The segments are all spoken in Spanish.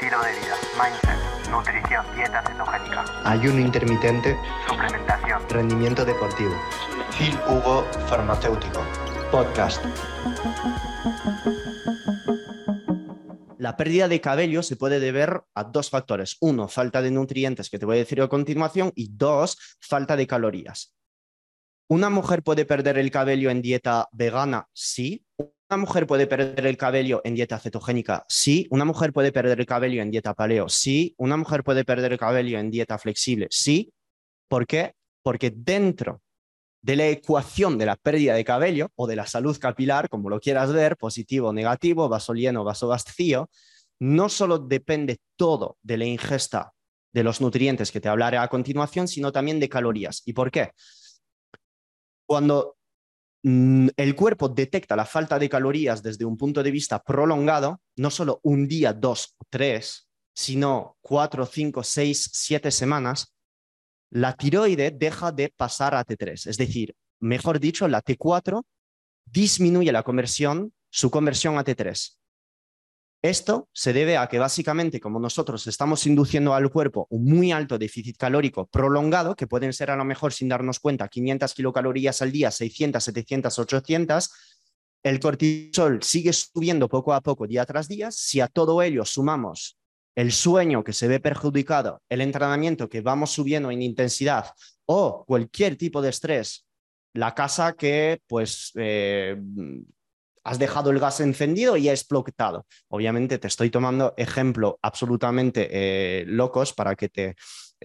estilo de vida, mindset, nutrición, dieta cetogénica, ayuno intermitente, suplementación, rendimiento deportivo. Phil Hugo Farmacéutico. Podcast. La pérdida de cabello se puede deber a dos factores. Uno, falta de nutrientes, que te voy a decir a continuación, y dos, falta de calorías. ¿Una mujer puede perder el cabello en dieta vegana? Sí. ¿Una mujer puede perder el cabello en dieta cetogénica? Sí. ¿Una mujer puede perder el cabello en dieta paleo? Sí. ¿Una mujer puede perder el cabello en dieta flexible? Sí. ¿Por qué? Porque dentro de la ecuación de la pérdida de cabello o de la salud capilar, como lo quieras ver, positivo negativo, vaso lleno, vaso vacío, no solo depende todo de la ingesta de los nutrientes que te hablaré a continuación, sino también de calorías. ¿Y por qué? Cuando el cuerpo detecta la falta de calorías desde un punto de vista prolongado, no solo un día, dos o tres, sino cuatro, cinco, seis, siete semanas, la tiroide deja de pasar a T3. Es decir, mejor dicho, la T4 disminuye la conversión, su conversión a T3. Esto se debe a que básicamente como nosotros estamos induciendo al cuerpo un muy alto déficit calórico prolongado, que pueden ser a lo mejor sin darnos cuenta 500 kilocalorías al día, 600, 700, 800, el cortisol sigue subiendo poco a poco día tras día. Si a todo ello sumamos el sueño que se ve perjudicado, el entrenamiento que vamos subiendo en intensidad o cualquier tipo de estrés, la casa que pues eh, has dejado el gas encendido y ha explotado. Obviamente te estoy tomando ejemplo absolutamente eh, locos para que te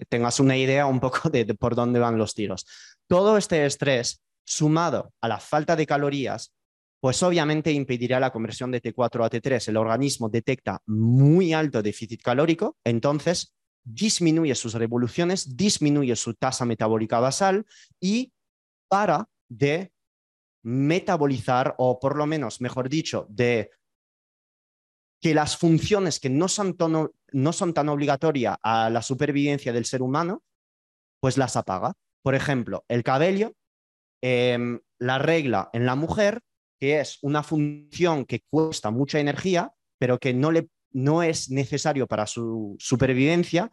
tengas una idea un poco de por dónde van los tiros. Todo este estrés sumado a la falta de calorías pues obviamente impedirá la conversión de T4 a T3. El organismo detecta muy alto déficit calórico, entonces disminuye sus revoluciones, disminuye su tasa metabólica basal y para de metabolizar, o por lo menos, mejor dicho, de que las funciones que no son, no son tan obligatorias a la supervivencia del ser humano, pues las apaga. Por ejemplo, el cabello, em, la regla en la mujer que es una función que cuesta mucha energía, pero que no, le, no es necesario para su supervivencia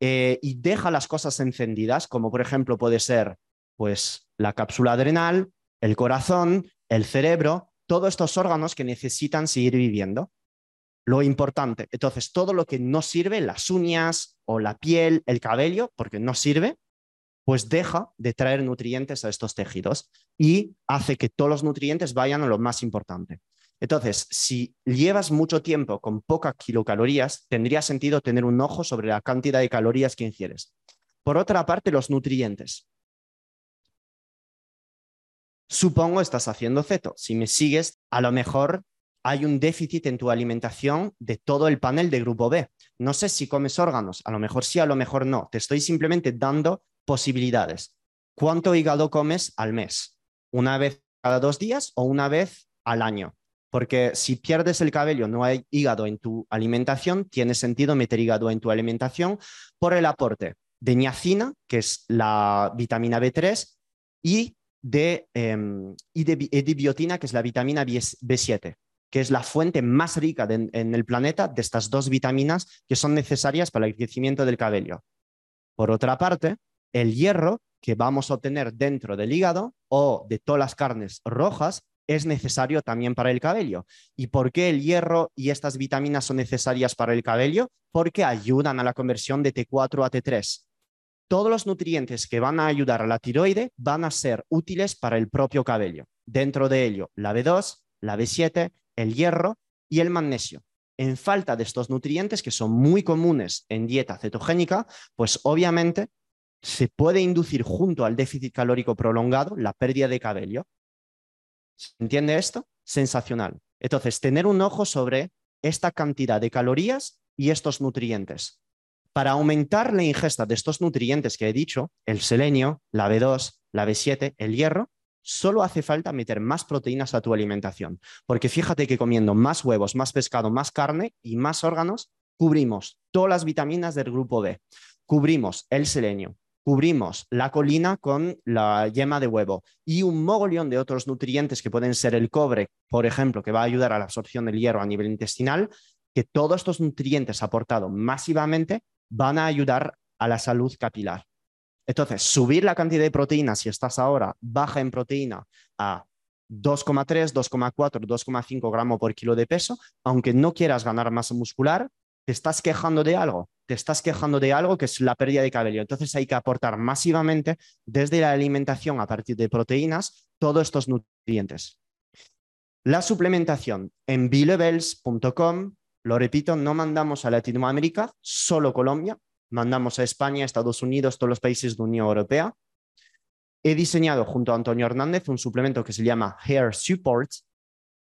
eh, y deja las cosas encendidas, como por ejemplo puede ser pues, la cápsula adrenal, el corazón, el cerebro, todos estos órganos que necesitan seguir viviendo. Lo importante, entonces todo lo que no sirve, las uñas o la piel, el cabello, porque no sirve, pues deja de traer nutrientes a estos tejidos y hace que todos los nutrientes vayan a lo más importante. Entonces, si llevas mucho tiempo con pocas kilocalorías, tendría sentido tener un ojo sobre la cantidad de calorías que ingieres. Por otra parte, los nutrientes. Supongo estás haciendo ceto. Si me sigues, a lo mejor hay un déficit en tu alimentación de todo el panel de grupo B. No sé si comes órganos, a lo mejor sí, a lo mejor no. Te estoy simplemente dando posibilidades. ¿Cuánto hígado comes al mes? ¿Una vez cada dos días o una vez al año? Porque si pierdes el cabello, no hay hígado en tu alimentación, tiene sentido meter hígado en tu alimentación por el aporte de niacina, que es la vitamina B3, y de, em, y de, biotina, que es la vitamina B7, que es la fuente más rica en el planeta de estas dos vitaminas que son necesarias para el crecimiento del cabello. Por otra parte, el hierro que vamos a obtener dentro del hígado o de todas las carnes rojas es necesario también para el cabello. ¿Y por qué el hierro y estas vitaminas son necesarias para el cabello? Porque ayudan a la conversión de T4 a T3. Todos los nutrientes que van a ayudar a la tiroide van a ser útiles para el propio cabello. Dentro de ello, la B2, la B7, el hierro y el magnesio. En falta de estos nutrientes, que son muy comunes en dieta cetogénica, pues obviamente se puede inducir junto al déficit calórico prolongado la pérdida de cabello. ¿Se entiende esto? Sensacional. Entonces, tener un ojo sobre esta cantidad de calorías y estos nutrientes. Para aumentar la ingesta de estos nutrientes que he dicho, el selenio, la B2, la B7, el hierro, solo hace falta meter más proteínas a tu alimentación. Porque fíjate que comiendo más huevos, más pescado, más carne y más órganos, cubrimos todas las vitaminas del grupo B. Cubrimos el selenio, cubrimos la colina con la yema de huevo y un mogollón de otros nutrientes que pueden ser el cobre, por ejemplo, que va a ayudar a la absorción del hierro a nivel intestinal, que todos estos nutrientes aportados masivamente van a ayudar a la salud capilar. Entonces, subir la cantidad de proteína, si estás ahora baja en proteína, a 2,3, 2,4, 2,5 gramos por kilo de peso, aunque no quieras ganar masa muscular, te estás quejando de algo, te estás quejando de algo que es la pérdida de cabello. Entonces hay que aportar masivamente desde la alimentación a partir de proteínas todos estos nutrientes. La suplementación en bilevels.com, lo repito, no mandamos a Latinoamérica, solo Colombia, mandamos a España, Estados Unidos, todos los países de Unión Europea. He diseñado junto a Antonio Hernández un suplemento que se llama Hair Support,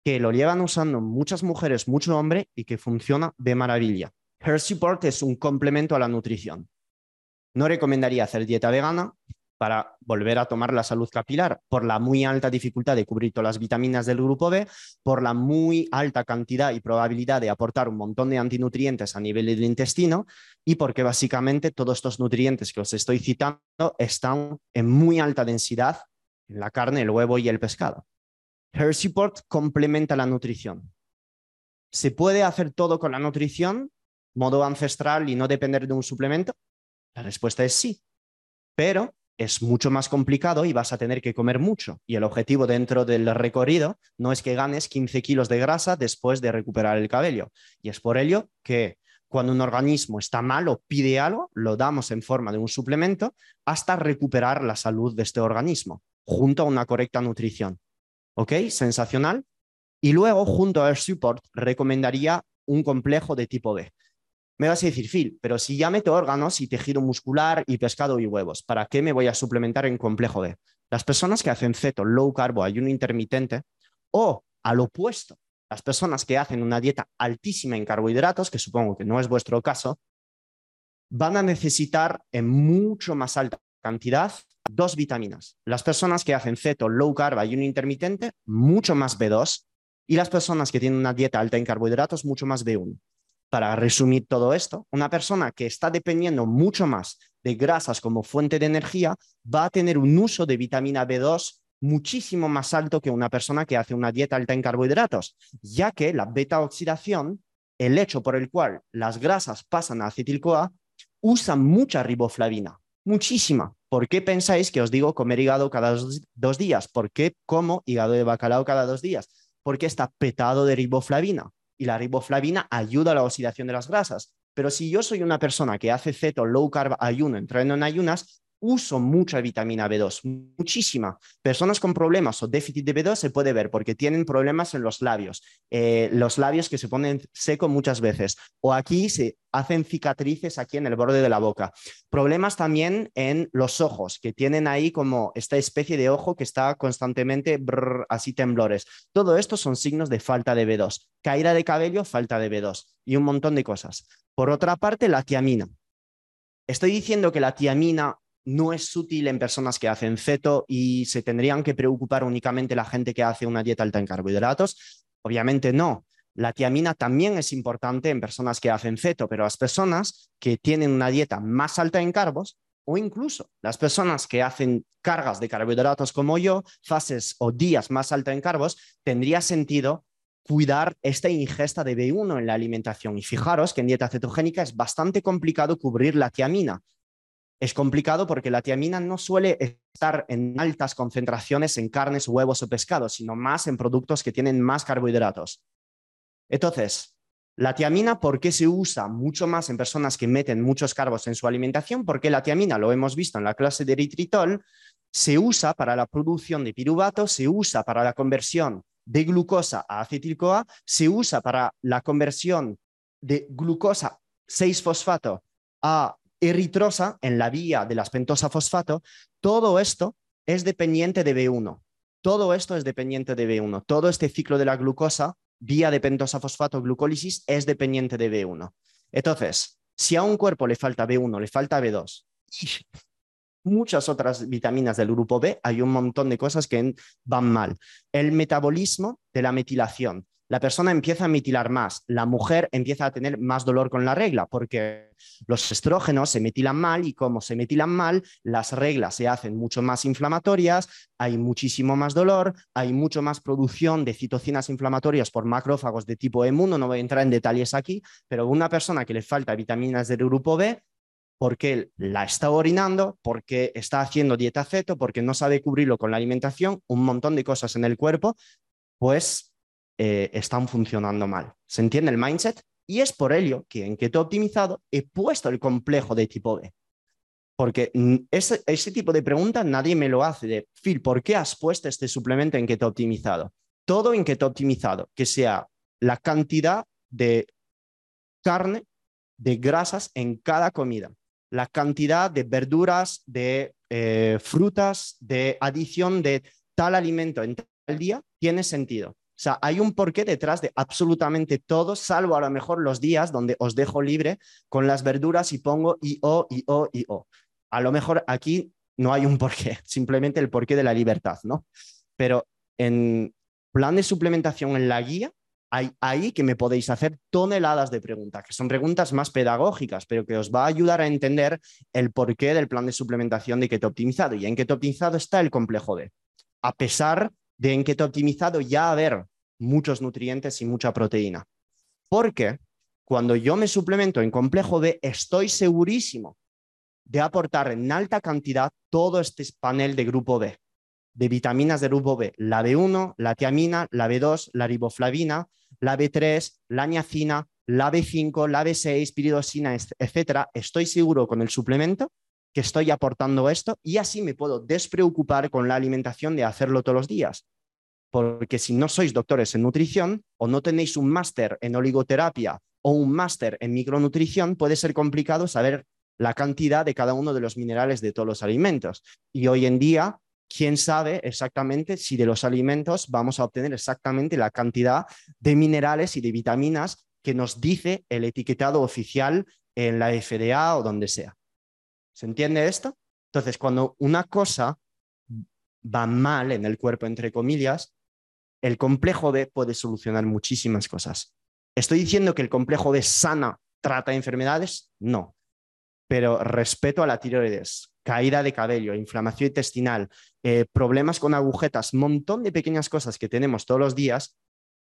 que lo llevan usando muchas mujeres, mucho hombre y que funciona de maravilla. Hair Support es un complemento a la nutrición. No recomendaría hacer dieta vegana, para volver a tomar la salud capilar por la muy alta dificultad de cubrir todas las vitaminas del grupo B, por la muy alta cantidad y probabilidad de aportar un montón de antinutrientes a nivel del intestino y porque básicamente todos estos nutrientes que os estoy citando están en muy alta densidad en la carne, el huevo y el pescado. Hair Support complementa la nutrición. ¿Se puede hacer todo con la nutrición, modo ancestral y no depender de un suplemento? La respuesta es sí, pero es mucho más complicado y vas a tener que comer mucho. Y el objetivo dentro del recorrido no es que ganes 15 kilos de grasa después de recuperar el cabello. Y es por ello que cuando un organismo está mal o pide algo, lo damos en forma de un suplemento hasta recuperar la salud de este organismo, junto a una correcta nutrición. ¿Ok? Sensacional. Y luego, junto al support, recomendaría un complejo de tipo B. Me vas a decir, Phil, pero si ya meto órganos y tejido muscular y pescado y huevos, ¿para qué me voy a suplementar en complejo B? Las personas que hacen ceto, low carbo, ayuno intermitente, o al opuesto, las personas que hacen una dieta altísima en carbohidratos, que supongo que no es vuestro caso, van a necesitar en mucho más alta cantidad dos vitaminas. Las personas que hacen ceto, low carbo, ayuno intermitente, mucho más B2, y las personas que tienen una dieta alta en carbohidratos, mucho más B1 para resumir todo esto, una persona que está dependiendo mucho más de grasas como fuente de energía va a tener un uso de vitamina B2 muchísimo más alto que una persona que hace una dieta alta en carbohidratos, ya que la beta oxidación, el hecho por el cual las grasas pasan a acetil-CoA, usa mucha riboflavina, muchísima. ¿Por qué pensáis que os digo comer hígado cada dos, días? ¿Por qué como hígado de bacalao cada dos días? Porque está petado de riboflavina y la riboflavina ayuda a la oxidación de las grasas. Pero si yo soy una persona que hace ceto, low carb, ayuno, entreno en ayunas, uso mucha vitamina B2, muchísima. Personas con problemas o déficit de B2 se puede ver porque tienen problemas en los labios, eh, los labios que se ponen seco muchas veces, o aquí se hacen cicatrices aquí en el borde de la boca. Problemas también en los ojos, que tienen ahí como esta especie de ojo que está constantemente así temblores. Todo esto son signos de falta de B2. Caída de cabello, falta de B2 y un montón de cosas. Por otra parte, la tiamina. Estoy diciendo que la tiamina no es útil en personas que hacen ceto y se tendrían que preocupar únicamente la gente que hace una dieta alta en carbohidratos. Obviamente no. La tiamina también es importante en personas que hacen ceto, pero las personas que tienen una dieta más alta en carbos o incluso las personas que hacen cargas de carbohidratos como yo, fases o días más alta en carbos, tendría sentido cuidar esta ingesta de B1 en la alimentación. Y fijaros que en dieta cetogénica es bastante complicado cubrir la tiamina, es complicado porque la tiamina no suele estar en altas concentraciones en carnes, huevos o pescados, sino más en productos que tienen más carbohidratos. Entonces, la tiamina, ¿por qué se usa mucho más en personas que meten muchos carbos en su alimentación? Porque la tiamina, lo hemos visto en la clase de eritritol, se usa para la producción de piruvato, se usa para la conversión de glucosa a acetil-CoA, se usa para la conversión de glucosa 6-fosfato a eritrosa en la vía de la pentosa fosfato, todo esto es dependiente de B1. Todo esto es dependiente de B1. Todo este ciclo de la glucosa, vía de pentosa fosfato glucólisis, es dependiente de B1. Entonces, si a un cuerpo le falta B1, le falta B2 y muchas otras vitaminas del grupo B, hay un montón de cosas que van mal. El metabolismo de la metilación. La persona empieza a metilar más, la mujer empieza a tener más dolor con la regla, porque los estrógenos se metilan mal y como se metilan mal, las reglas se hacen mucho más inflamatorias, hay muchísimo más dolor, hay mucho más producción de citocinas inflamatorias por macrófagos de tipo E1, no voy a entrar en detalles aquí, pero una persona que le falta vitaminas del grupo B, porque la está orinando, porque está haciendo dieta ceto, porque no sabe cubrirlo con la alimentación, un montón de cosas en el cuerpo, pues eh, están funcionando mal. ¿Se entiende el mindset? Y es por ello que en Keto Optimizado he puesto el complejo de tipo B. Porque ese, ese tipo de pregunta nadie me lo hace de, Phil, ¿por qué has puesto este suplemento en Keto Optimizado? Todo en Keto Optimizado, que sea la cantidad de carne, de grasas en cada comida, la cantidad de verduras, de eh, frutas, de adición de tal alimento en tal día, tiene sentido. O sea, hay un porqué detrás de absolutamente todo, salvo a lo mejor los días donde os dejo libre con las verduras y pongo y o, y o, y o. A lo mejor aquí no hay un porqué, simplemente el porqué de la libertad, ¿no? Pero en plan de suplementación en la guía, hay ahí que me podéis hacer toneladas de preguntas, que son preguntas más pedagógicas, pero que os va a ayudar a entender el porqué del plan de suplementación de keto optimizado. Y en keto optimizado está el complejo B. A pesar de en keto optimizado ya haber muchos nutrientes y mucha proteína. Porque cuando yo me suplemento en complejo B, estoy segurísimo de aportar en alta cantidad todo este panel de grupo B, de vitaminas de grupo B, la B1, la tiamina, la B2, la riboflavina, la B3, la niacina, la B5, la B6, piridosina, etcétera. Estoy seguro con el suplemento que estoy aportando esto y así me puedo despreocupar con la alimentación de hacerlo todos los días. Porque si no sois doctores en nutrición o no tenéis un máster en oligoterapia o un máster en micronutrición, puede ser complicado saber la cantidad de cada uno de los minerales de todos los alimentos. Y hoy en día, ¿quién sabe exactamente si de los alimentos vamos a obtener exactamente la cantidad de minerales y de vitaminas que nos dice el etiquetado oficial en la FDA o donde sea? ¿Se entiende esto? Entonces, cuando una cosa va mal en el cuerpo, entre comillas, el complejo B puede solucionar muchísimas cosas. ¿Estoy diciendo que el complejo B sana, trata enfermedades? No. Pero respeto a la tiroides, caída de cabello, inflamación intestinal, eh, problemas con agujetas, montón de pequeñas cosas que tenemos todos los días,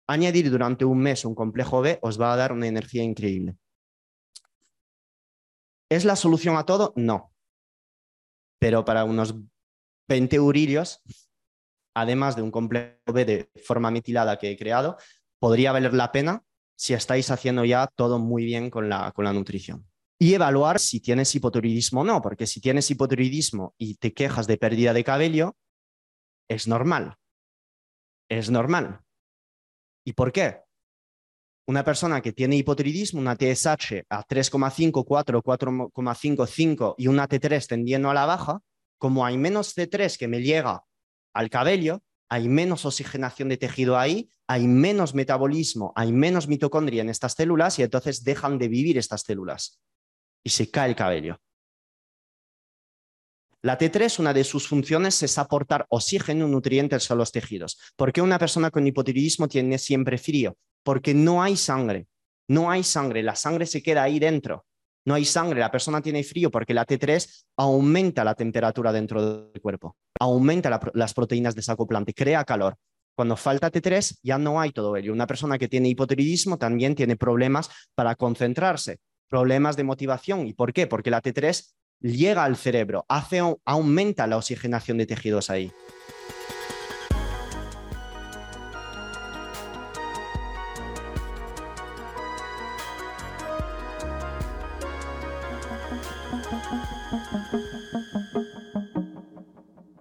añadir durante un mes un complejo B os va a dar una energía increíble. ¿Es la solución a todo? No. Pero para unos 20 eurillos además de un complejo B de forma metilada que he creado, podría valer la pena si estáis haciendo ya todo muy bien con la, con la nutrición. Y evaluar si tienes hipotiroidismo o no, porque si tienes hipotiroidismo y te quejas de pérdida de cabello, es normal. Es normal. ¿Y por qué? Una persona que tiene hipotiroidismo, una TSH a 3,5, 4, 4,5, 5 y una T3 tendiendo a la baja, como hay menos T3 que me llega al cabello, hay menos oxigenación de tejido ahí, hay menos metabolismo, hay menos mitocondria en estas células y entonces dejan de vivir estas células y se cae el cabello. La T3, una de sus funciones es aportar oxígeno y nutrientes a los tejidos. ¿Por qué una persona con hipotiroidismo tiene siempre frío? Porque no hay sangre. No hay sangre, la sangre se queda ahí dentro. No hay sangre, la persona tiene frío porque la T3 aumenta la temperatura dentro del cuerpo aumenta las proteínas desacoplante, crea calor. Cuando falta T3 ya no hay todo ello. Una persona que tiene hipotiroidismo también tiene problemas para concentrarse, problemas de motivación. ¿Y por qué? Porque la T3 llega al cerebro, hace, aumenta la oxigenación de tejidos ahí.